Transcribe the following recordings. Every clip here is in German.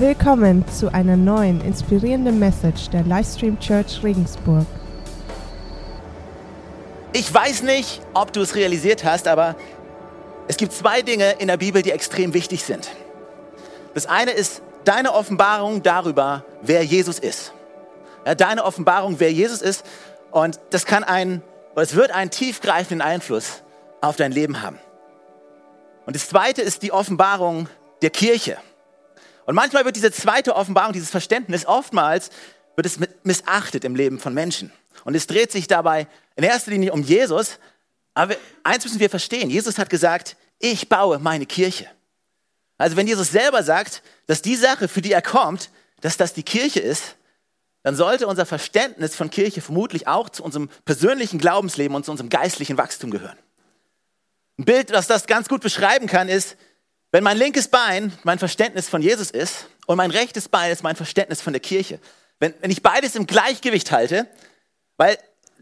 Willkommen zu einer neuen inspirierenden Message der Livestream Church Regensburg. Ich weiß nicht, ob du es realisiert hast, aber es gibt zwei Dinge in der Bibel, die extrem wichtig sind. Das eine ist deine Offenbarung darüber, wer Jesus ist. Ja, deine Offenbarung, wer Jesus ist. Und das kann einen, es wird einen tiefgreifenden Einfluss auf dein Leben haben. Und das zweite ist die Offenbarung der Kirche. Und manchmal wird diese zweite Offenbarung, dieses Verständnis, oftmals wird es missachtet im Leben von Menschen. Und es dreht sich dabei in erster Linie um Jesus. Aber eins müssen wir verstehen. Jesus hat gesagt, ich baue meine Kirche. Also wenn Jesus selber sagt, dass die Sache, für die er kommt, dass das die Kirche ist, dann sollte unser Verständnis von Kirche vermutlich auch zu unserem persönlichen Glaubensleben und zu unserem geistlichen Wachstum gehören. Ein Bild, das das ganz gut beschreiben kann, ist, wenn mein linkes Bein mein Verständnis von Jesus ist und mein rechtes Bein ist mein Verständnis von der Kirche, wenn, wenn ich beides im Gleichgewicht halte, weil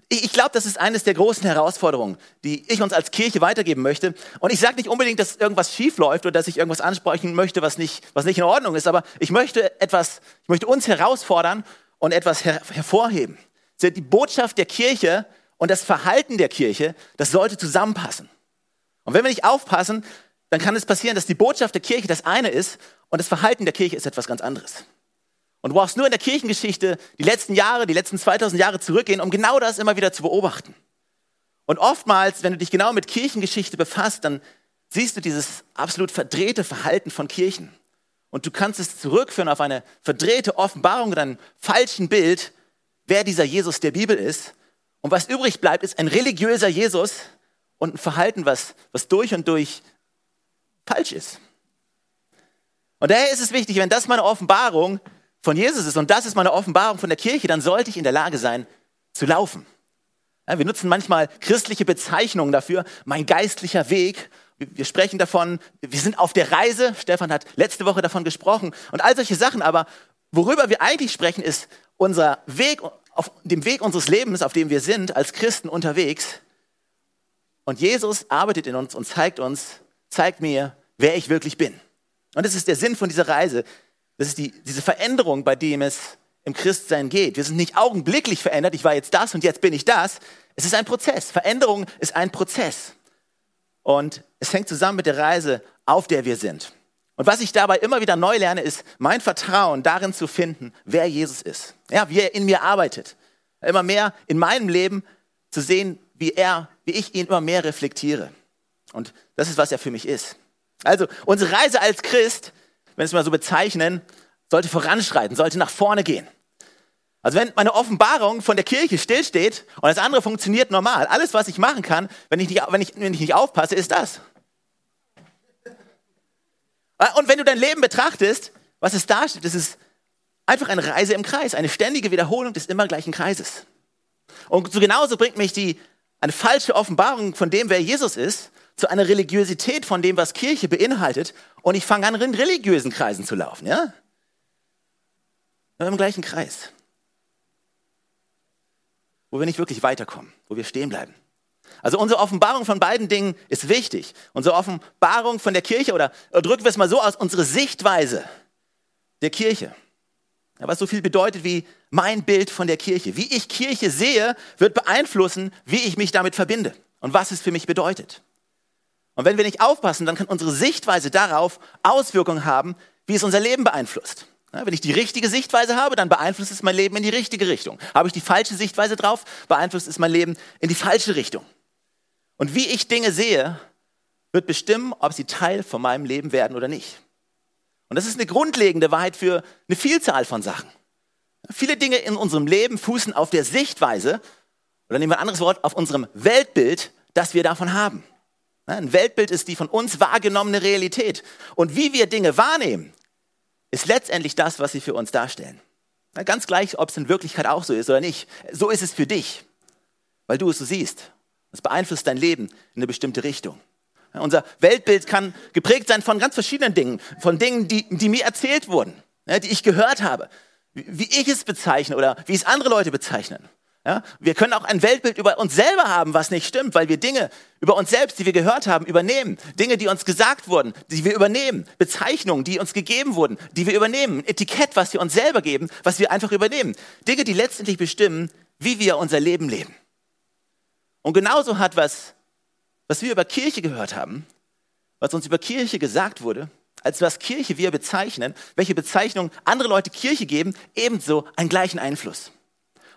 ich, ich glaube, das ist eines der großen Herausforderungen, die ich uns als Kirche weitergeben möchte. Und ich sage nicht unbedingt, dass irgendwas schief läuft oder dass ich irgendwas ansprechen möchte, was nicht, was nicht in Ordnung ist, aber ich möchte etwas, ich möchte uns herausfordern und etwas her hervorheben. Die Botschaft der Kirche und das Verhalten der Kirche, das sollte zusammenpassen. Und wenn wir nicht aufpassen, dann kann es passieren, dass die Botschaft der Kirche das eine ist und das Verhalten der Kirche ist etwas ganz anderes. Und du brauchst nur in der Kirchengeschichte die letzten Jahre, die letzten 2000 Jahre zurückgehen, um genau das immer wieder zu beobachten. Und oftmals, wenn du dich genau mit Kirchengeschichte befasst, dann siehst du dieses absolut verdrehte Verhalten von Kirchen. Und du kannst es zurückführen auf eine verdrehte Offenbarung oder ein falschen Bild, wer dieser Jesus der Bibel ist. Und was übrig bleibt, ist ein religiöser Jesus und ein Verhalten, was, was durch und durch falsch ist. Und daher ist es wichtig, wenn das meine Offenbarung von Jesus ist und das ist meine Offenbarung von der Kirche, dann sollte ich in der Lage sein zu laufen. Ja, wir nutzen manchmal christliche Bezeichnungen dafür, mein geistlicher Weg. Wir sprechen davon, wir sind auf der Reise. Stefan hat letzte Woche davon gesprochen und all solche Sachen. Aber worüber wir eigentlich sprechen, ist unser Weg, auf dem Weg unseres Lebens, auf dem wir sind als Christen unterwegs. Und Jesus arbeitet in uns und zeigt uns, zeigt mir, wer ich wirklich bin. Und das ist der Sinn von dieser Reise. Das ist die, diese Veränderung, bei dem es im Christsein geht. Wir sind nicht augenblicklich verändert, ich war jetzt das und jetzt bin ich das. Es ist ein Prozess. Veränderung ist ein Prozess. Und es hängt zusammen mit der Reise, auf der wir sind. Und was ich dabei immer wieder neu lerne, ist mein Vertrauen darin zu finden, wer Jesus ist. Ja, wie er in mir arbeitet. Immer mehr in meinem Leben zu sehen, wie er, wie ich ihn immer mehr reflektiere. Und das ist, was er für mich ist. Also, unsere Reise als Christ, wenn wir es mal so bezeichnen, sollte voranschreiten, sollte nach vorne gehen. Also wenn meine Offenbarung von der Kirche stillsteht und das andere funktioniert normal, alles, was ich machen kann, wenn ich nicht, wenn ich, wenn ich nicht aufpasse, ist das. Und wenn du dein Leben betrachtest, was es da steht, das ist einfach eine Reise im Kreis, eine ständige Wiederholung des immer gleichen Kreises. Und so genauso bringt mich die, eine falsche Offenbarung von dem, wer Jesus ist, zu einer Religiosität von dem, was Kirche beinhaltet, und ich fange an, in religiösen Kreisen zu laufen, ja? Im gleichen Kreis. Wo wir nicht wirklich weiterkommen, wo wir stehen bleiben. Also unsere Offenbarung von beiden Dingen ist wichtig. Unsere Offenbarung von der Kirche, oder, drücken wir es mal so aus, unsere Sichtweise der Kirche. was so viel bedeutet wie mein Bild von der Kirche. Wie ich Kirche sehe, wird beeinflussen, wie ich mich damit verbinde und was es für mich bedeutet. Und wenn wir nicht aufpassen, dann kann unsere Sichtweise darauf Auswirkungen haben, wie es unser Leben beeinflusst. Wenn ich die richtige Sichtweise habe, dann beeinflusst es mein Leben in die richtige Richtung. Habe ich die falsche Sichtweise drauf, beeinflusst es mein Leben in die falsche Richtung. Und wie ich Dinge sehe, wird bestimmen, ob sie Teil von meinem Leben werden oder nicht. Und das ist eine grundlegende Wahrheit für eine Vielzahl von Sachen. Viele Dinge in unserem Leben fußen auf der Sichtweise, oder nehmen wir ein anderes Wort, auf unserem Weltbild, das wir davon haben. Ein Weltbild ist die von uns wahrgenommene Realität. Und wie wir Dinge wahrnehmen, ist letztendlich das, was sie für uns darstellen. Ganz gleich, ob es in Wirklichkeit auch so ist oder nicht. So ist es für dich, weil du es so siehst. Es beeinflusst dein Leben in eine bestimmte Richtung. Unser Weltbild kann geprägt sein von ganz verschiedenen Dingen, von Dingen, die, die mir erzählt wurden, die ich gehört habe, wie ich es bezeichne oder wie es andere Leute bezeichnen. Ja? Wir können auch ein Weltbild über uns selber haben, was nicht stimmt, weil wir Dinge über uns selbst, die wir gehört haben, übernehmen. Dinge, die uns gesagt wurden, die wir übernehmen. Bezeichnungen, die uns gegeben wurden, die wir übernehmen. Etikett, was wir uns selber geben, was wir einfach übernehmen. Dinge, die letztendlich bestimmen, wie wir unser Leben leben. Und genauso hat was, was wir über Kirche gehört haben, was uns über Kirche gesagt wurde, als was Kirche wir bezeichnen, welche Bezeichnung andere Leute Kirche geben, ebenso einen gleichen Einfluss.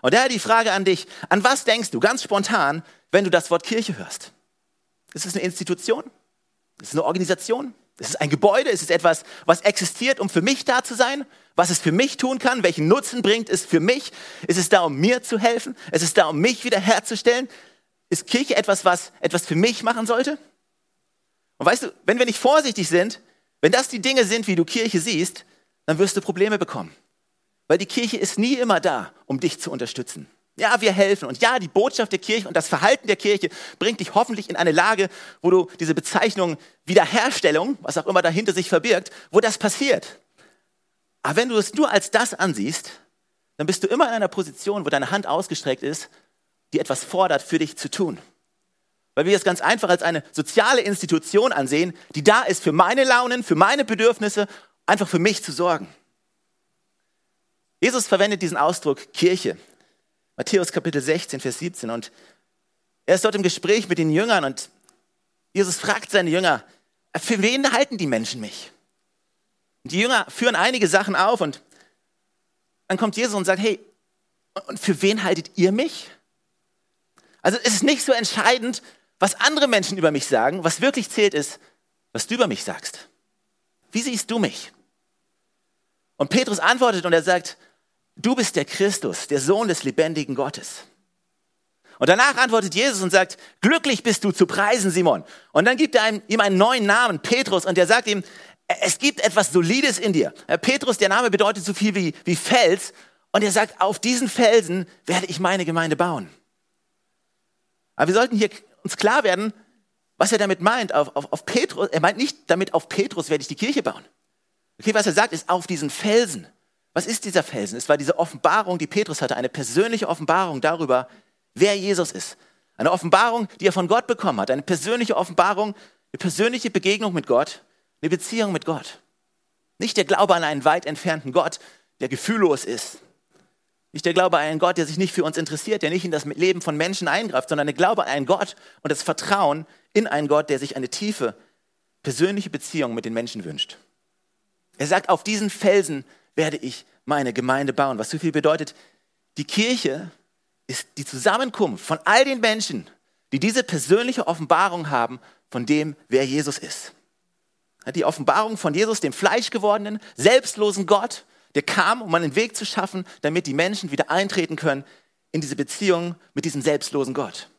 Und daher die Frage an dich, an was denkst du ganz spontan, wenn du das Wort Kirche hörst? Ist es eine Institution? Ist es eine Organisation? Ist es ein Gebäude? Ist es etwas, was existiert, um für mich da zu sein? Was es für mich tun kann? Welchen Nutzen bringt es für mich? Ist es da, um mir zu helfen? Ist es da, um mich wiederherzustellen? Ist Kirche etwas, was etwas für mich machen sollte? Und weißt du, wenn wir nicht vorsichtig sind, wenn das die Dinge sind, wie du Kirche siehst, dann wirst du Probleme bekommen. Weil die Kirche ist nie immer da, um dich zu unterstützen. Ja, wir helfen. Und ja, die Botschaft der Kirche und das Verhalten der Kirche bringt dich hoffentlich in eine Lage, wo du diese Bezeichnung Wiederherstellung, was auch immer dahinter sich verbirgt, wo das passiert. Aber wenn du es nur als das ansiehst, dann bist du immer in einer Position, wo deine Hand ausgestreckt ist, die etwas fordert, für dich zu tun. Weil wir es ganz einfach als eine soziale Institution ansehen, die da ist für meine Launen, für meine Bedürfnisse, einfach für mich zu sorgen. Jesus verwendet diesen Ausdruck Kirche. Matthäus Kapitel 16, Vers 17. Und er ist dort im Gespräch mit den Jüngern und Jesus fragt seine Jünger, für wen halten die Menschen mich? Und die Jünger führen einige Sachen auf und dann kommt Jesus und sagt, hey, und für wen haltet ihr mich? Also es ist nicht so entscheidend, was andere Menschen über mich sagen. Was wirklich zählt ist, was du über mich sagst. Wie siehst du mich? Und Petrus antwortet und er sagt, du bist der Christus, der Sohn des lebendigen Gottes. Und danach antwortet Jesus und sagt, glücklich bist du zu preisen, Simon. Und dann gibt er ihm einen neuen Namen, Petrus, und er sagt ihm, es gibt etwas Solides in dir. Petrus, der Name bedeutet so viel wie, wie Fels. Und er sagt, auf diesen Felsen werde ich meine Gemeinde bauen. Aber wir sollten hier uns klar werden, was er damit meint. Auf, auf, auf Petrus, er meint nicht damit, auf Petrus werde ich die Kirche bauen. Okay, was er sagt, ist auf diesen Felsen. Was ist dieser Felsen? Es war diese Offenbarung, die Petrus hatte, eine persönliche Offenbarung darüber, wer Jesus ist. Eine Offenbarung, die er von Gott bekommen hat. Eine persönliche Offenbarung, eine persönliche Begegnung mit Gott, eine Beziehung mit Gott. Nicht der Glaube an einen weit entfernten Gott, der gefühllos ist. Nicht der Glaube an einen Gott, der sich nicht für uns interessiert, der nicht in das Leben von Menschen eingreift, sondern der Glaube an einen Gott und das Vertrauen in einen Gott, der sich eine tiefe, persönliche Beziehung mit den Menschen wünscht. Er sagt, auf diesen Felsen werde ich meine Gemeinde bauen. Was so viel bedeutet, die Kirche ist die Zusammenkunft von all den Menschen, die diese persönliche Offenbarung haben von dem, wer Jesus ist. Die Offenbarung von Jesus, dem fleischgewordenen, selbstlosen Gott, der kam, um einen Weg zu schaffen, damit die Menschen wieder eintreten können in diese Beziehung mit diesem selbstlosen Gott.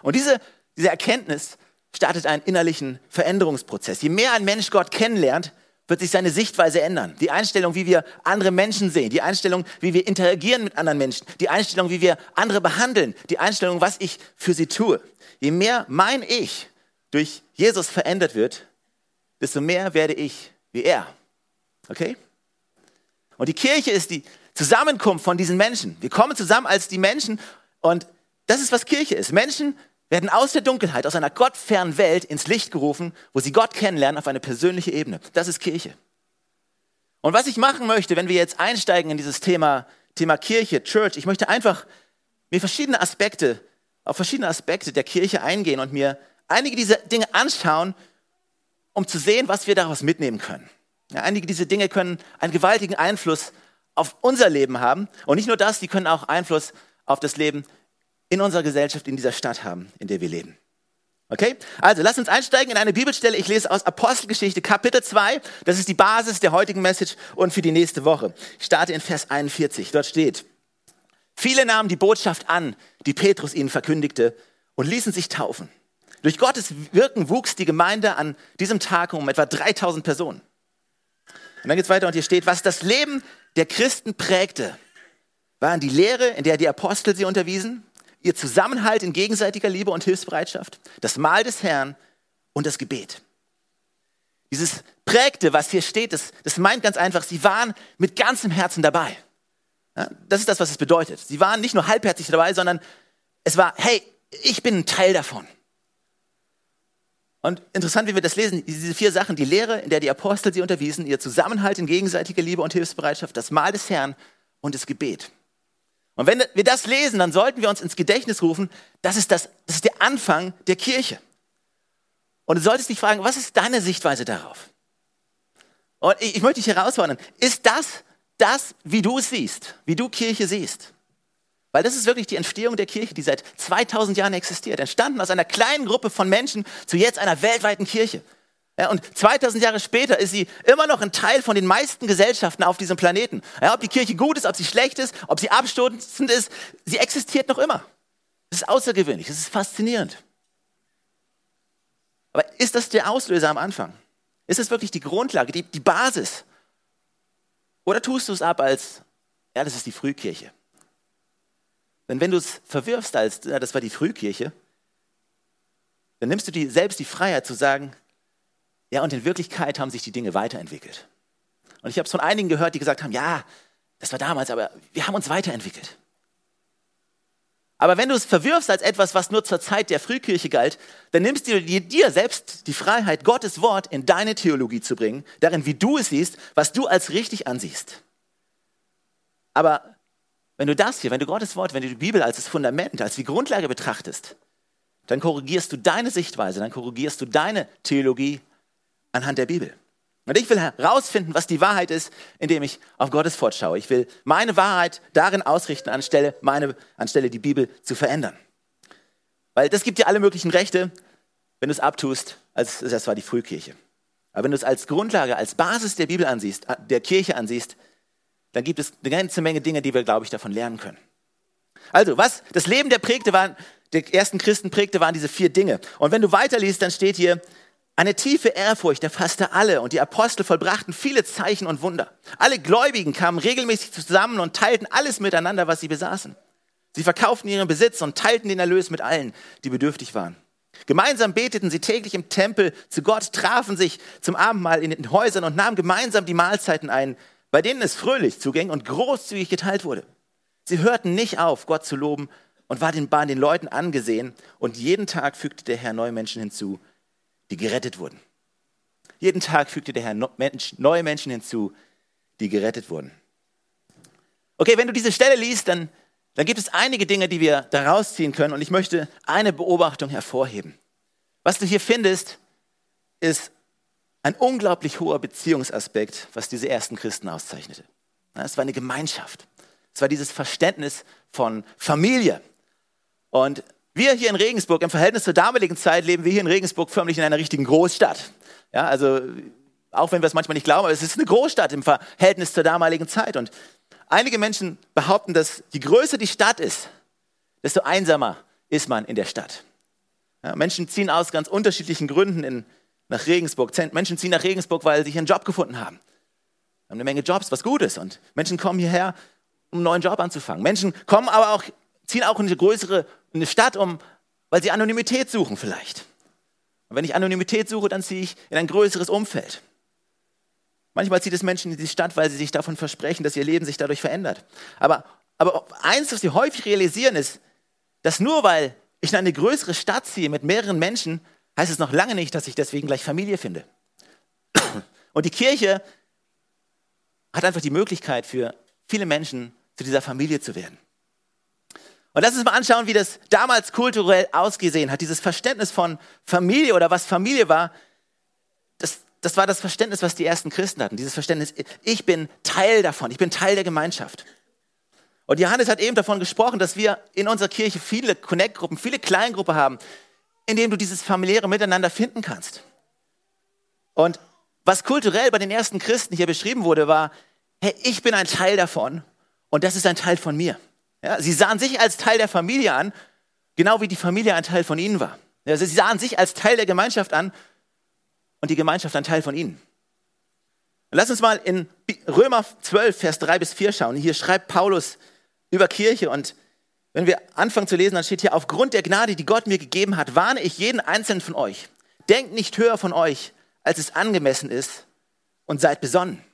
Und diese, diese Erkenntnis startet einen innerlichen Veränderungsprozess. Je mehr ein Mensch Gott kennenlernt, wird sich seine Sichtweise ändern. Die Einstellung, wie wir andere Menschen sehen, die Einstellung, wie wir interagieren mit anderen Menschen, die Einstellung, wie wir andere behandeln, die Einstellung, was ich für sie tue. Je mehr mein Ich durch Jesus verändert wird, desto mehr werde ich wie er. Okay? Und die Kirche ist die Zusammenkunft von diesen Menschen. Wir kommen zusammen als die Menschen und das ist, was Kirche ist. Menschen werden aus der Dunkelheit, aus einer gottfernen Welt ins Licht gerufen, wo sie Gott kennenlernen auf eine persönliche Ebene. Das ist Kirche. Und was ich machen möchte, wenn wir jetzt einsteigen in dieses Thema, Thema Kirche, Church, ich möchte einfach mir verschiedene Aspekte, auf verschiedene Aspekte der Kirche eingehen und mir einige dieser Dinge anschauen, um zu sehen, was wir daraus mitnehmen können. Ja, einige dieser Dinge können einen gewaltigen Einfluss auf unser Leben haben. Und nicht nur das, die können auch Einfluss auf das Leben in unserer Gesellschaft, in dieser Stadt haben, in der wir leben. Okay? Also, lass uns einsteigen in eine Bibelstelle. Ich lese aus Apostelgeschichte Kapitel 2. Das ist die Basis der heutigen Message und für die nächste Woche. Ich starte in Vers 41. Dort steht, viele nahmen die Botschaft an, die Petrus ihnen verkündigte und ließen sich taufen. Durch Gottes Wirken wuchs die Gemeinde an diesem Tag um etwa 3000 Personen. Und dann geht es weiter und hier steht, was das Leben der Christen prägte, waren die Lehre, in der die Apostel sie unterwiesen, ihr Zusammenhalt in gegenseitiger Liebe und Hilfsbereitschaft, das Mahl des Herrn und das Gebet. Dieses prägte, was hier steht, das, das meint ganz einfach, sie waren mit ganzem Herzen dabei. Ja, das ist das, was es bedeutet. Sie waren nicht nur halbherzig dabei, sondern es war, hey, ich bin ein Teil davon. Und interessant, wie wir das lesen, diese vier Sachen, die Lehre, in der die Apostel sie unterwiesen, ihr Zusammenhalt in gegenseitiger Liebe und Hilfsbereitschaft, das Mahl des Herrn und das Gebet. Und wenn wir das lesen, dann sollten wir uns ins Gedächtnis rufen, das ist, das, das ist der Anfang der Kirche. Und du solltest dich fragen, was ist deine Sichtweise darauf? Und ich, ich möchte dich herausfordern, ist das das, wie du es siehst, wie du Kirche siehst? Weil das ist wirklich die Entstehung der Kirche, die seit 2000 Jahren existiert. Entstanden aus einer kleinen Gruppe von Menschen zu jetzt einer weltweiten Kirche. Ja, und 2000 Jahre später ist sie immer noch ein Teil von den meisten Gesellschaften auf diesem Planeten. Ja, ob die Kirche gut ist, ob sie schlecht ist, ob sie abstoßend ist, sie existiert noch immer. Das ist außergewöhnlich, das ist faszinierend. Aber ist das der Auslöser am Anfang? Ist es wirklich die Grundlage, die, die Basis? Oder tust du es ab als, ja, das ist die Frühkirche? Denn wenn du es verwirfst als, ja, das war die Frühkirche, dann nimmst du dir selbst die Freiheit zu sagen, ja, und in Wirklichkeit haben sich die Dinge weiterentwickelt. Und ich habe es von einigen gehört, die gesagt haben, ja, das war damals, aber wir haben uns weiterentwickelt. Aber wenn du es verwirfst als etwas, was nur zur Zeit der Frühkirche galt, dann nimmst du dir selbst die Freiheit, Gottes Wort in deine Theologie zu bringen, darin, wie du es siehst, was du als richtig ansiehst. Aber wenn du das hier, wenn du Gottes Wort, wenn du die Bibel als das Fundament, als die Grundlage betrachtest, dann korrigierst du deine Sichtweise, dann korrigierst du deine Theologie anhand der Bibel. Und ich will herausfinden, was die Wahrheit ist, indem ich auf Gottes Wort schaue. Ich will meine Wahrheit darin ausrichten, anstelle, meine, anstelle die Bibel zu verändern. Weil das gibt dir alle möglichen Rechte, wenn du es abtust, als das war die Frühkirche. Aber wenn du es als Grundlage, als Basis der Bibel ansiehst, der Kirche ansiehst, dann gibt es eine ganze Menge Dinge, die wir, glaube ich, davon lernen können. Also, was das Leben der prägte waren, der ersten Christen prägte, waren diese vier Dinge. Und wenn du weiterliest, dann steht hier, eine tiefe Ehrfurcht erfasste alle und die Apostel vollbrachten viele Zeichen und Wunder. Alle Gläubigen kamen regelmäßig zusammen und teilten alles miteinander, was sie besaßen. Sie verkauften ihren Besitz und teilten den Erlös mit allen, die bedürftig waren. Gemeinsam beteten sie täglich im Tempel zu Gott, trafen sich zum Abendmahl in den Häusern und nahmen gemeinsam die Mahlzeiten ein, bei denen es fröhlich zuging und großzügig geteilt wurde. Sie hörten nicht auf, Gott zu loben und waren den Leuten angesehen und jeden Tag fügte der Herr neue Menschen hinzu, die gerettet wurden. Jeden Tag fügte der Herr neue Menschen hinzu, die gerettet wurden. Okay, wenn du diese Stelle liest, dann, dann gibt es einige Dinge, die wir daraus ziehen können und ich möchte eine Beobachtung hervorheben. Was du hier findest, ist ein unglaublich hoher Beziehungsaspekt, was diese ersten Christen auszeichnete. Es war eine Gemeinschaft. Es war dieses Verständnis von Familie. Und wir hier in Regensburg, im Verhältnis zur damaligen Zeit, leben wir hier in Regensburg förmlich in einer richtigen Großstadt. Ja, also, auch wenn wir es manchmal nicht glauben, aber es ist eine Großstadt im Verhältnis zur damaligen Zeit. Und einige Menschen behaupten, dass je größer die Stadt ist, desto einsamer ist man in der Stadt. Ja, Menschen ziehen aus ganz unterschiedlichen Gründen in, nach Regensburg. Menschen ziehen nach Regensburg, weil sie hier einen Job gefunden haben. Wir haben eine Menge Jobs, was gut ist. Und Menschen kommen hierher, um einen neuen Job anzufangen. Menschen kommen aber auch, ziehen auch in eine größere in eine Stadt, um, weil sie Anonymität suchen vielleicht. Und wenn ich Anonymität suche, dann ziehe ich in ein größeres Umfeld. Manchmal zieht es Menschen in die Stadt, weil sie sich davon versprechen, dass ihr Leben sich dadurch verändert. Aber, aber eins, was sie häufig realisieren, ist, dass nur weil ich in eine größere Stadt ziehe mit mehreren Menschen, heißt es noch lange nicht, dass ich deswegen gleich Familie finde. Und die Kirche hat einfach die Möglichkeit für viele Menschen zu dieser Familie zu werden. Und lass uns mal anschauen, wie das damals kulturell ausgesehen hat. Dieses Verständnis von Familie oder was Familie war, das, das war das Verständnis, was die ersten Christen hatten. Dieses Verständnis, ich bin Teil davon, ich bin Teil der Gemeinschaft. Und Johannes hat eben davon gesprochen, dass wir in unserer Kirche viele Connect-Gruppen, viele Kleingruppen haben, in denen du dieses familiäre Miteinander finden kannst. Und was kulturell bei den ersten Christen hier beschrieben wurde, war, hey, ich bin ein Teil davon und das ist ein Teil von mir. Ja, sie sahen sich als Teil der Familie an, genau wie die Familie ein Teil von ihnen war. Ja, sie sahen sich als Teil der Gemeinschaft an und die Gemeinschaft ein Teil von ihnen. Lass uns mal in Römer 12, Vers 3 bis 4 schauen. Hier schreibt Paulus über Kirche und wenn wir anfangen zu lesen, dann steht hier, aufgrund der Gnade, die Gott mir gegeben hat, warne ich jeden einzelnen von euch. Denkt nicht höher von euch, als es angemessen ist und seid besonnen.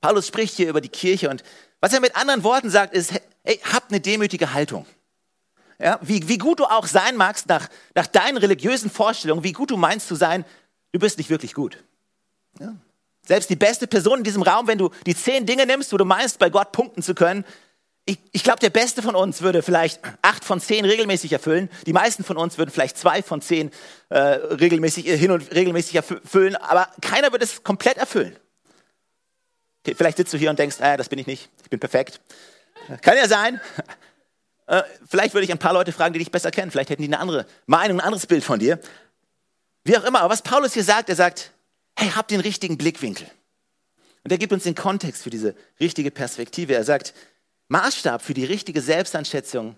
Paulus spricht hier über die Kirche und was er mit anderen Worten sagt, ist, hey, habt eine demütige Haltung. Ja, wie, wie gut du auch sein magst nach, nach deinen religiösen Vorstellungen, wie gut du meinst zu sein, du bist nicht wirklich gut. Ja. Selbst die beste Person in diesem Raum, wenn du die zehn Dinge nimmst, wo du meinst, bei Gott punkten zu können, ich, ich glaube, der Beste von uns würde vielleicht acht von zehn regelmäßig erfüllen. Die meisten von uns würden vielleicht zwei von zehn äh, regelmäßig hin und regelmäßig erfüllen, aber keiner würde es komplett erfüllen. Vielleicht sitzt du hier und denkst, äh, das bin ich nicht, ich bin perfekt. Kann ja sein. Äh, vielleicht würde ich ein paar Leute fragen, die dich besser kennen. Vielleicht hätten die eine andere Meinung, ein anderes Bild von dir. Wie auch immer. Aber was Paulus hier sagt, er sagt, hey, habt den richtigen Blickwinkel. Und er gibt uns den Kontext für diese richtige Perspektive. Er sagt, Maßstab für die richtige Selbsteinschätzung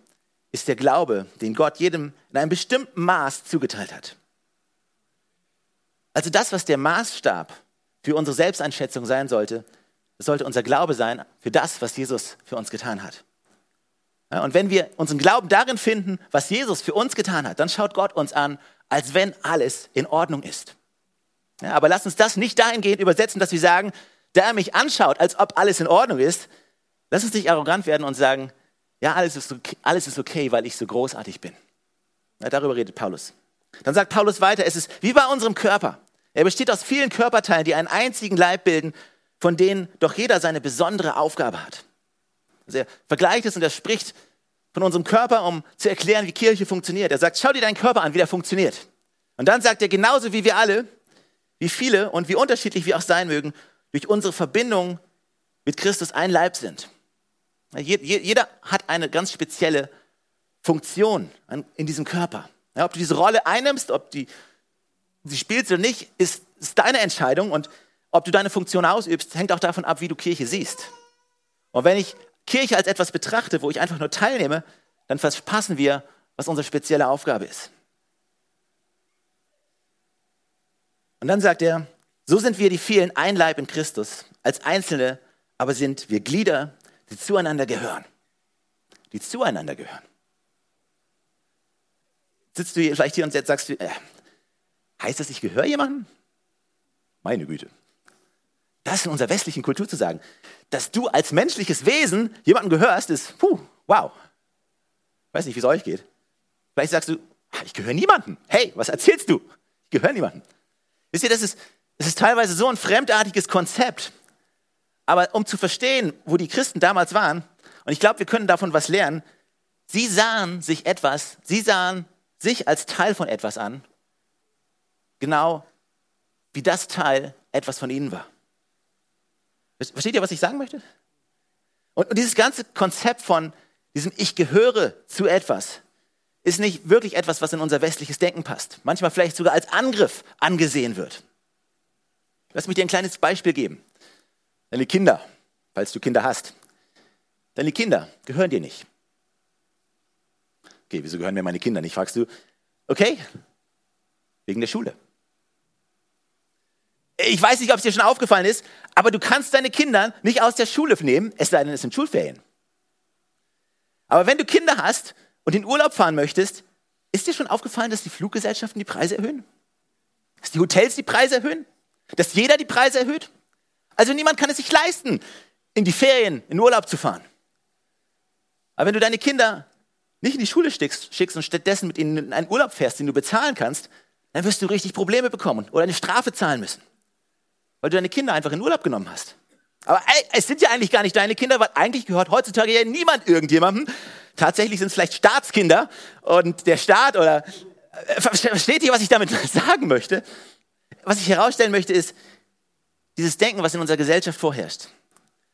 ist der Glaube, den Gott jedem in einem bestimmten Maß zugeteilt hat. Also das, was der Maßstab für unsere Selbsteinschätzung sein sollte, das sollte unser Glaube sein für das, was Jesus für uns getan hat. Und wenn wir unseren Glauben darin finden, was Jesus für uns getan hat, dann schaut Gott uns an, als wenn alles in Ordnung ist. Aber lass uns das nicht dahingehend übersetzen, dass wir sagen, da er mich anschaut, als ob alles in Ordnung ist, lass uns nicht arrogant werden und sagen, ja, alles ist okay, alles ist okay weil ich so großartig bin. Ja, darüber redet Paulus. Dann sagt Paulus weiter, es ist wie bei unserem Körper. Er besteht aus vielen Körperteilen, die einen einzigen Leib bilden, von denen doch jeder seine besondere Aufgabe hat. Also er vergleicht es und er spricht von unserem Körper, um zu erklären, wie Kirche funktioniert. Er sagt, schau dir deinen Körper an, wie der funktioniert. Und dann sagt er, genauso wie wir alle, wie viele und wie unterschiedlich wir auch sein mögen, durch unsere Verbindung mit Christus ein Leib sind. Jeder hat eine ganz spezielle Funktion in diesem Körper. ob du diese Rolle einnimmst, ob die, sie spielst oder nicht, ist, ist deine Entscheidung. Und ob du deine Funktion ausübst, hängt auch davon ab, wie du Kirche siehst. Und wenn ich Kirche als etwas betrachte, wo ich einfach nur teilnehme, dann verpassen wir, was unsere spezielle Aufgabe ist. Und dann sagt er, so sind wir die vielen ein Leib in Christus. Als Einzelne aber sind wir Glieder, die zueinander gehören. Die zueinander gehören. Sitzt du hier, vielleicht hier und sagst du, äh, heißt das, ich gehöre jemandem? Meine Güte. Das in unserer westlichen Kultur zu sagen, dass du als menschliches Wesen jemandem gehörst, ist, puh, wow. Weiß nicht, wie es euch geht. Vielleicht sagst du, ich gehöre niemandem. Hey, was erzählst du? Ich gehöre niemandem. Wisst ihr, das ist, das ist teilweise so ein fremdartiges Konzept. Aber um zu verstehen, wo die Christen damals waren, und ich glaube, wir können davon was lernen, sie sahen sich etwas, sie sahen sich als Teil von etwas an, genau wie das Teil etwas von ihnen war. Versteht ihr, was ich sagen möchte? Und, und dieses ganze Konzept von diesem Ich gehöre zu etwas ist nicht wirklich etwas, was in unser westliches Denken passt. Manchmal vielleicht sogar als Angriff angesehen wird. Lass mich dir ein kleines Beispiel geben. Deine Kinder, falls du Kinder hast, deine Kinder gehören dir nicht. Okay, wieso gehören mir meine Kinder nicht? Fragst du, okay, wegen der Schule. Ich weiß nicht, ob es dir schon aufgefallen ist, aber du kannst deine Kinder nicht aus der Schule nehmen, es sei denn, es sind Schulferien. Aber wenn du Kinder hast und in Urlaub fahren möchtest, ist dir schon aufgefallen, dass die Fluggesellschaften die Preise erhöhen? Dass die Hotels die Preise erhöhen? Dass jeder die Preise erhöht? Also niemand kann es sich leisten, in die Ferien, in Urlaub zu fahren. Aber wenn du deine Kinder nicht in die Schule schickst, schickst und stattdessen mit ihnen in einen Urlaub fährst, den du bezahlen kannst, dann wirst du richtig Probleme bekommen oder eine Strafe zahlen müssen weil du deine Kinder einfach in Urlaub genommen hast. Aber es sind ja eigentlich gar nicht deine Kinder, weil eigentlich gehört heutzutage ja niemand irgendjemandem. Tatsächlich sind es vielleicht Staatskinder und der Staat oder äh, versteht ihr, was ich damit sagen möchte? Was ich herausstellen möchte, ist dieses Denken, was in unserer Gesellschaft vorherrscht.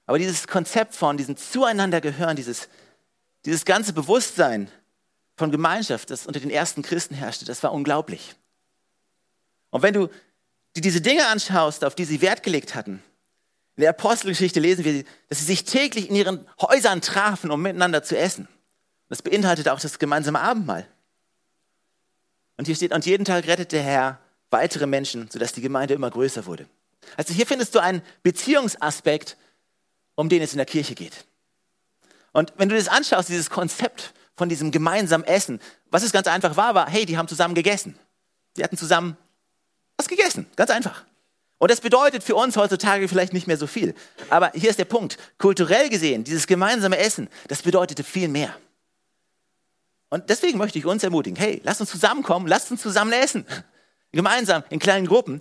Aber dieses Konzept von diesem Zueinandergehören, dieses, dieses ganze Bewusstsein von Gemeinschaft, das unter den ersten Christen herrschte, das war unglaublich. Und wenn du die diese Dinge anschaust, auf die sie Wert gelegt hatten, in der Apostelgeschichte lesen wir, dass sie sich täglich in ihren Häusern trafen, um miteinander zu essen. Das beinhaltet auch das gemeinsame Abendmahl. Und hier steht, und jeden Tag rettet der Herr weitere Menschen, sodass die Gemeinde immer größer wurde. Also hier findest du einen Beziehungsaspekt, um den es in der Kirche geht. Und wenn du das anschaust, dieses Konzept von diesem gemeinsamen Essen, was es ganz einfach war, war, hey, die haben zusammen gegessen. Die hatten zusammen was gegessen. Ganz einfach. Und das bedeutet für uns heutzutage vielleicht nicht mehr so viel. Aber hier ist der Punkt. Kulturell gesehen, dieses gemeinsame Essen, das bedeutete viel mehr. Und deswegen möchte ich uns ermutigen, hey, lasst uns zusammenkommen, lasst uns zusammen essen. Gemeinsam, in kleinen Gruppen.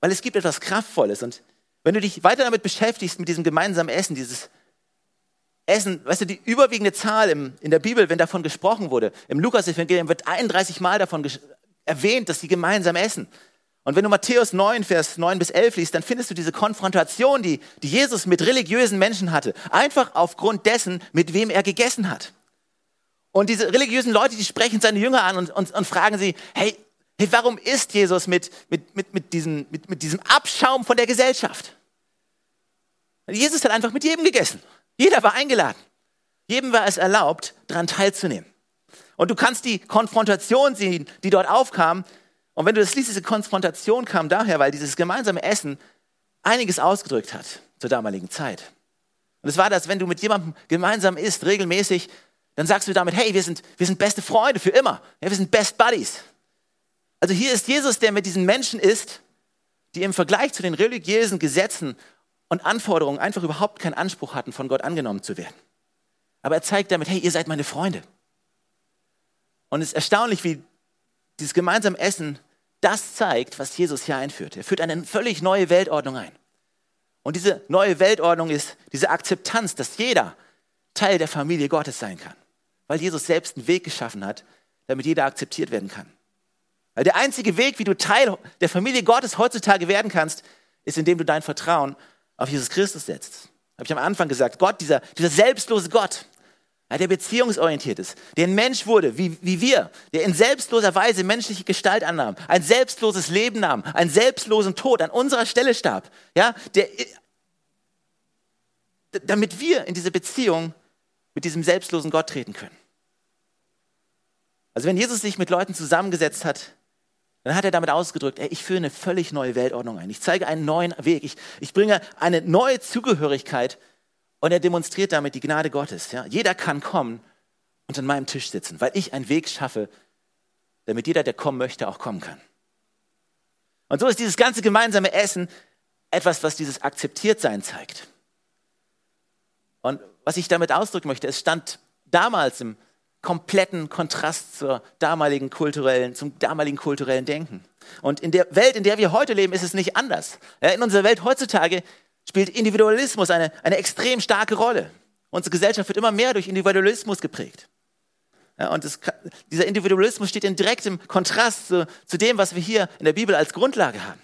Weil es gibt etwas Kraftvolles. Und wenn du dich weiter damit beschäftigst, mit diesem gemeinsamen Essen, dieses Essen, weißt du, die überwiegende Zahl im, in der Bibel, wenn davon gesprochen wurde, im Lukas-Evangelium wird 31 Mal davon erwähnt, dass sie gemeinsam essen. Und wenn du Matthäus 9, Vers 9 bis 11 liest, dann findest du diese Konfrontation, die, die Jesus mit religiösen Menschen hatte. Einfach aufgrund dessen, mit wem er gegessen hat. Und diese religiösen Leute, die sprechen seine Jünger an und, und, und fragen sie, hey, hey, warum isst Jesus mit, mit, mit, mit, diesem, mit, mit diesem Abschaum von der Gesellschaft? Jesus hat einfach mit jedem gegessen. Jeder war eingeladen. Jedem war es erlaubt, daran teilzunehmen. Und du kannst die Konfrontation sehen, die dort aufkam, und wenn du das liest, diese Konfrontation kam daher, weil dieses gemeinsame Essen einiges ausgedrückt hat zur damaligen Zeit. Und es war das, wenn du mit jemandem gemeinsam isst, regelmäßig, dann sagst du damit, hey, wir sind, wir sind beste Freunde für immer. Ja, wir sind Best Buddies. Also hier ist Jesus, der mit diesen Menschen isst, die im Vergleich zu den religiösen Gesetzen und Anforderungen einfach überhaupt keinen Anspruch hatten, von Gott angenommen zu werden. Aber er zeigt damit, hey, ihr seid meine Freunde. Und es ist erstaunlich, wie dieses gemeinsame Essen das zeigt, was Jesus hier einführt. Er führt eine völlig neue Weltordnung ein. Und diese neue Weltordnung ist diese Akzeptanz, dass jeder Teil der Familie Gottes sein kann. Weil Jesus selbst einen Weg geschaffen hat, damit jeder akzeptiert werden kann. Weil der einzige Weg, wie du Teil der Familie Gottes heutzutage werden kannst, ist, indem du dein Vertrauen auf Jesus Christus setzt. Habe ich am Anfang gesagt, Gott, dieser, dieser selbstlose Gott, der beziehungsorientiert ist, der ein Mensch wurde, wie, wie wir, der in selbstloser Weise menschliche Gestalt annahm, ein selbstloses Leben nahm, einen selbstlosen Tod an unserer Stelle starb, ja, der, damit wir in diese Beziehung mit diesem selbstlosen Gott treten können. Also wenn Jesus sich mit Leuten zusammengesetzt hat, dann hat er damit ausgedrückt, ey, ich führe eine völlig neue Weltordnung ein. Ich zeige einen neuen Weg. Ich, ich bringe eine neue Zugehörigkeit und er demonstriert damit die Gnade Gottes. Ja? Jeder kann kommen und an meinem Tisch sitzen, weil ich einen Weg schaffe, damit jeder, der kommen möchte, auch kommen kann. Und so ist dieses ganze gemeinsame Essen etwas, was dieses Akzeptiertsein zeigt. Und was ich damit ausdrücken möchte, es stand damals im kompletten Kontrast zur damaligen kulturellen, zum damaligen kulturellen Denken. Und in der Welt, in der wir heute leben, ist es nicht anders. In unserer Welt heutzutage spielt Individualismus eine, eine extrem starke Rolle. Unsere Gesellschaft wird immer mehr durch Individualismus geprägt. Ja, und das, dieser Individualismus steht in direktem Kontrast zu, zu dem, was wir hier in der Bibel als Grundlage haben.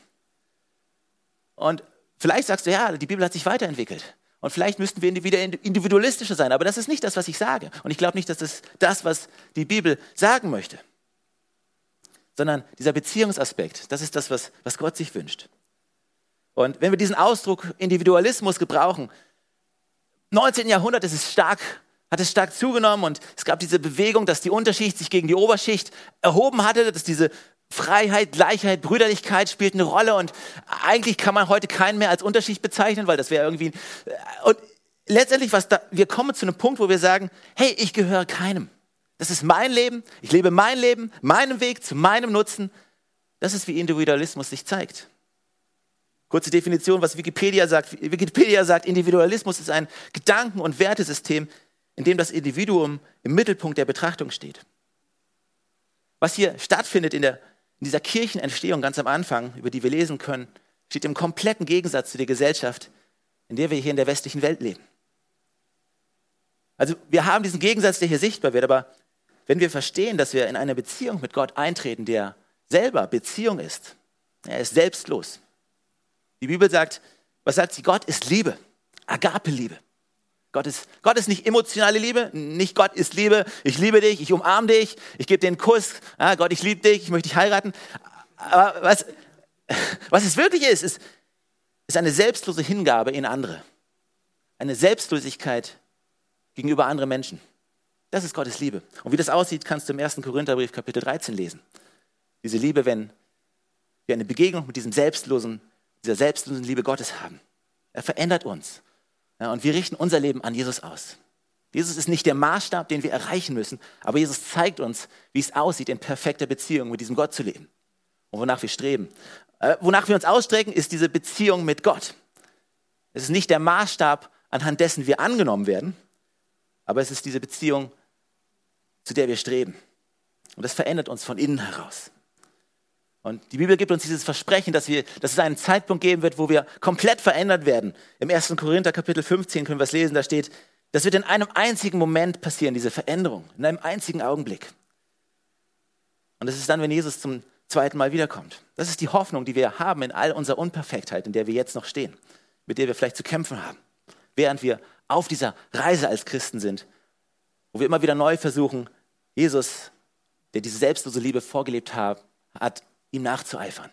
Und vielleicht sagst du, ja, die Bibel hat sich weiterentwickelt. Und vielleicht müssten wir wieder individualistischer sein. Aber das ist nicht das, was ich sage. Und ich glaube nicht, dass das das, was die Bibel sagen möchte. Sondern dieser Beziehungsaspekt, das ist das, was, was Gott sich wünscht. Und wenn wir diesen Ausdruck Individualismus gebrauchen, 19. Jahrhundert ist es stark, hat es stark zugenommen und es gab diese Bewegung, dass die Unterschicht sich gegen die Oberschicht erhoben hatte, dass diese Freiheit, Gleichheit, Brüderlichkeit spielt eine Rolle und eigentlich kann man heute keinen mehr als Unterschicht bezeichnen, weil das wäre irgendwie äh, und letztendlich was da, wir kommen zu einem Punkt, wo wir sagen, hey, ich gehöre keinem. Das ist mein Leben, ich lebe mein Leben, meinem Weg zu meinem Nutzen. Das ist wie Individualismus sich zeigt. Kurze Definition, was Wikipedia sagt. Wikipedia sagt, Individualismus ist ein Gedanken- und Wertesystem, in dem das Individuum im Mittelpunkt der Betrachtung steht. Was hier stattfindet in, der, in dieser Kirchenentstehung ganz am Anfang, über die wir lesen können, steht im kompletten Gegensatz zu der Gesellschaft, in der wir hier in der westlichen Welt leben. Also wir haben diesen Gegensatz, der hier sichtbar wird, aber wenn wir verstehen, dass wir in eine Beziehung mit Gott eintreten, der selber Beziehung ist, er ist selbstlos, die Bibel sagt, was sagt sie? Gott ist Liebe, Agape-Liebe. Gott ist, Gott ist nicht emotionale Liebe, nicht Gott ist Liebe, ich liebe dich, ich umarme dich, ich gebe dir einen Kuss, ah, Gott, ich liebe dich, ich möchte dich heiraten. Aber was, was es wirklich ist, ist, ist eine selbstlose Hingabe in andere. Eine Selbstlosigkeit gegenüber anderen Menschen. Das ist Gottes Liebe. Und wie das aussieht, kannst du im 1. Korintherbrief Kapitel 13 lesen. Diese Liebe, wenn wir eine Begegnung mit diesem selbstlosen dieser selbstlosen Liebe Gottes haben. Er verändert uns. Ja, und wir richten unser Leben an Jesus aus. Jesus ist nicht der Maßstab, den wir erreichen müssen, aber Jesus zeigt uns, wie es aussieht, in perfekter Beziehung mit diesem Gott zu leben und wonach wir streben. Äh, wonach wir uns ausstrecken, ist diese Beziehung mit Gott. Es ist nicht der Maßstab, anhand dessen wir angenommen werden, aber es ist diese Beziehung, zu der wir streben. Und das verändert uns von innen heraus. Und die Bibel gibt uns dieses Versprechen, dass, wir, dass es einen Zeitpunkt geben wird, wo wir komplett verändert werden. Im 1. Korinther Kapitel 15 können wir es lesen, da steht, das wird in einem einzigen Moment passieren, diese Veränderung, in einem einzigen Augenblick. Und das ist dann, wenn Jesus zum zweiten Mal wiederkommt. Das ist die Hoffnung, die wir haben in all unserer Unperfektheit, in der wir jetzt noch stehen, mit der wir vielleicht zu kämpfen haben, während wir auf dieser Reise als Christen sind, wo wir immer wieder neu versuchen, Jesus, der diese selbstlose Liebe vorgelebt hat, hat ihm nachzueifern.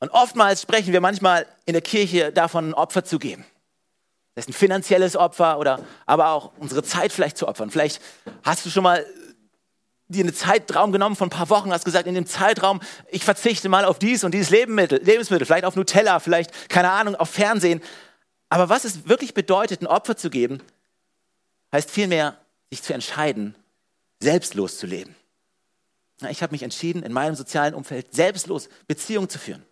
Und oftmals sprechen wir manchmal in der Kirche davon, ein Opfer zu geben. Das ist ein finanzielles Opfer oder aber auch unsere Zeit vielleicht zu opfern. Vielleicht hast du schon mal dir einen Zeitraum genommen von ein paar Wochen, hast gesagt, in dem Zeitraum, ich verzichte mal auf dies und dieses Lebensmittel, Lebensmittel, vielleicht auf Nutella, vielleicht, keine Ahnung, auf Fernsehen. Aber was es wirklich bedeutet, ein Opfer zu geben, heißt vielmehr, sich zu entscheiden, selbstlos zu leben. Ich habe mich entschieden, in meinem sozialen Umfeld selbstlos Beziehungen zu führen.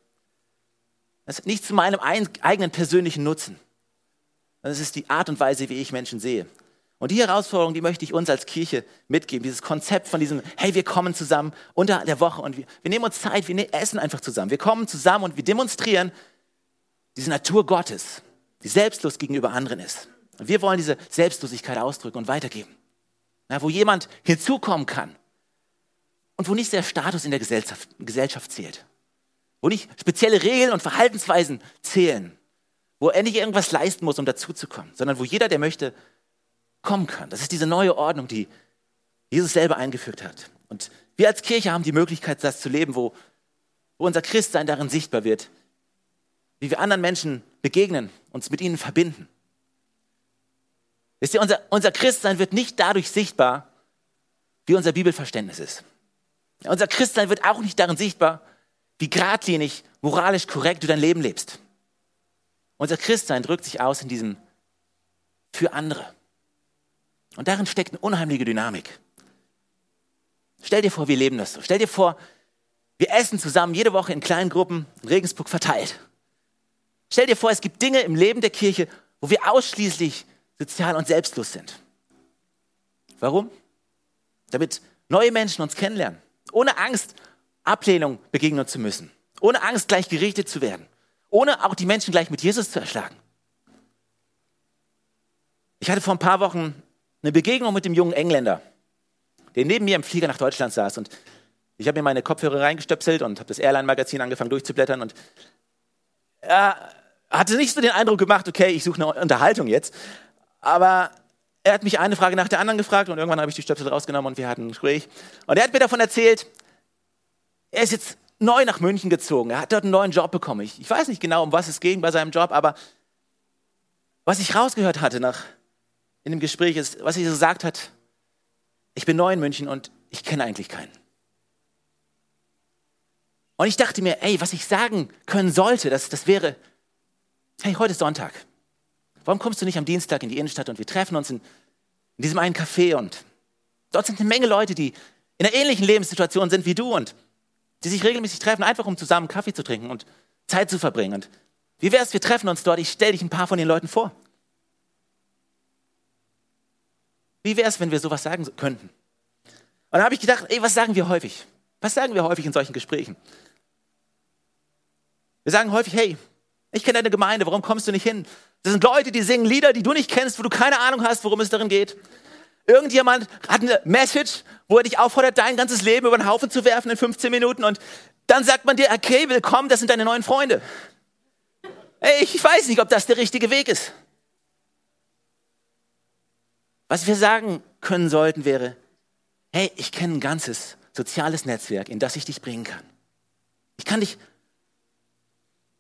Das ist nicht zu meinem eigenen persönlichen Nutzen. Das ist die Art und Weise, wie ich Menschen sehe. Und die Herausforderung, die möchte ich uns als Kirche mitgeben. Dieses Konzept von diesem, hey, wir kommen zusammen unter der Woche und wir, wir nehmen uns Zeit, wir ne-, essen einfach zusammen. Wir kommen zusammen und wir demonstrieren diese Natur Gottes, die selbstlos gegenüber anderen ist. Und wir wollen diese Selbstlosigkeit ausdrücken und weitergeben. Na, wo jemand hinzukommen kann und wo nicht der Status in der Gesellschaft, Gesellschaft zählt. Wo nicht spezielle Regeln und Verhaltensweisen zählen. Wo er nicht irgendwas leisten muss, um dazuzukommen, sondern wo jeder, der möchte, kommen kann. Das ist diese neue Ordnung, die Jesus selber eingeführt hat. Und wir als Kirche haben die Möglichkeit, das zu leben, wo, wo unser Christsein darin sichtbar wird, wie wir anderen Menschen begegnen, uns mit ihnen verbinden. Wisst ihr, unser, unser Christsein wird nicht dadurch sichtbar, wie unser Bibelverständnis ist. Unser Christsein wird auch nicht darin sichtbar, wie geradlinig, moralisch korrekt du dein Leben lebst. Unser Christsein drückt sich aus in diesem für andere. Und darin steckt eine unheimliche Dynamik. Stell dir vor, wir leben das so. Stell dir vor, wir essen zusammen jede Woche in kleinen Gruppen in Regensburg verteilt. Stell dir vor, es gibt Dinge im Leben der Kirche, wo wir ausschließlich sozial und selbstlos sind. Warum? Damit neue Menschen uns kennenlernen. Ohne Angst, Ablehnung begegnen zu müssen. Ohne Angst, gleich gerichtet zu werden. Ohne auch die Menschen gleich mit Jesus zu erschlagen. Ich hatte vor ein paar Wochen eine Begegnung mit dem jungen Engländer, der neben mir im Flieger nach Deutschland saß. Und ich habe mir meine Kopfhörer reingestöpselt und habe das Airline-Magazin angefangen durchzublättern. Und er hatte nicht so den Eindruck gemacht, okay, ich suche eine Unterhaltung jetzt. Aber er hat mich eine Frage nach der anderen gefragt und irgendwann habe ich die Stöpsel rausgenommen und wir hatten ein Gespräch. Und er hat mir davon erzählt, er ist jetzt neu nach München gezogen. Er hat dort einen neuen Job bekommen. Ich, ich weiß nicht genau, um was es ging bei seinem Job, aber was ich rausgehört hatte nach in dem Gespräch ist, was er gesagt hat, ich bin neu in München und ich kenne eigentlich keinen. Und ich dachte mir, ey, was ich sagen können sollte, das, das wäre, hey, heute ist Sonntag. Warum kommst du nicht am Dienstag in die Innenstadt und wir treffen uns in, in diesem einen Café und dort sind eine Menge Leute, die in einer ähnlichen Lebenssituation sind wie du und die sich regelmäßig treffen, einfach um zusammen Kaffee zu trinken und Zeit zu verbringen. Und wie wäre es, wir treffen uns dort, ich stelle dich ein paar von den Leuten vor. Wie wäre es, wenn wir sowas sagen könnten? Und dann habe ich gedacht, ey, was sagen wir häufig? Was sagen wir häufig in solchen Gesprächen? Wir sagen häufig, hey, ich kenne deine Gemeinde, warum kommst du nicht hin? Das sind Leute, die singen Lieder, die du nicht kennst, wo du keine Ahnung hast, worum es darin geht. Irgendjemand hat eine Message, wo er dich auffordert, dein ganzes Leben über den Haufen zu werfen in 15 Minuten und dann sagt man dir, okay, willkommen, das sind deine neuen Freunde. Ey, ich weiß nicht, ob das der richtige Weg ist. Was wir sagen können sollten wäre, hey, ich kenne ein ganzes soziales Netzwerk, in das ich dich bringen kann. Ich kann dich,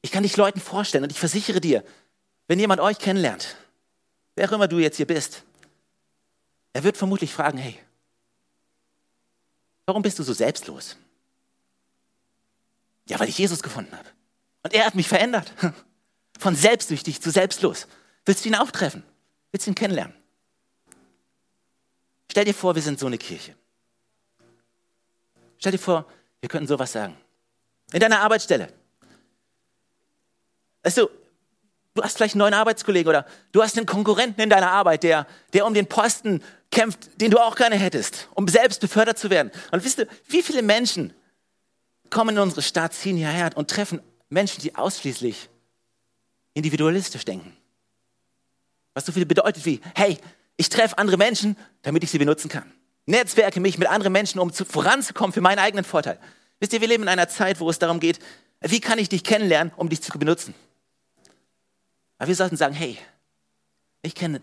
ich kann dich Leuten vorstellen und ich versichere dir, wenn jemand euch kennenlernt, wer auch immer du jetzt hier bist, er wird vermutlich fragen, hey, warum bist du so selbstlos? Ja, weil ich Jesus gefunden habe. Und er hat mich verändert. Von selbstsüchtig zu selbstlos. Willst du ihn auch treffen? Willst du ihn kennenlernen? Stell dir vor, wir sind so eine Kirche. Stell dir vor, Wir könnten sowas sagen. In deiner Arbeitsstelle. Du, du hast vielleicht einen neuen Arbeitskollegen oder du hast einen Konkurrenten in deiner Arbeit, der, der um den Posten kämpft, den du auch gerne hättest, um selbst befördert zu werden. Und wisst ihr, wie viele Menschen kommen in unsere Stadt, ziehen hierher und treffen Menschen, die ausschließlich individualistisch denken. Was so viel bedeutet wie, hey, ich treffe andere Menschen, damit ich sie benutzen kann. Netzwerke mich mit anderen Menschen, um zu, voranzukommen für meinen eigenen Vorteil. Wisst ihr, wir leben in einer Zeit, wo es darum geht, wie kann ich dich kennenlernen, um dich zu benutzen. Aber wir sollten sagen, hey, ich kenne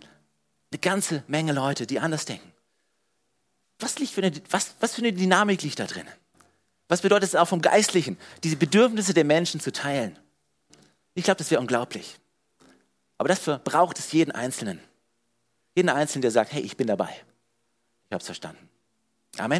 eine ganze Menge Leute, die anders denken. Was, liegt für eine, was, was für eine Dynamik liegt da drin? Was bedeutet es auch vom Geistlichen, diese Bedürfnisse der Menschen zu teilen? Ich glaube, das wäre unglaublich. Aber dafür braucht es jeden Einzelnen. Jeden Einzelnen, der sagt, hey, ich bin dabei. Ich habe es verstanden. Amen.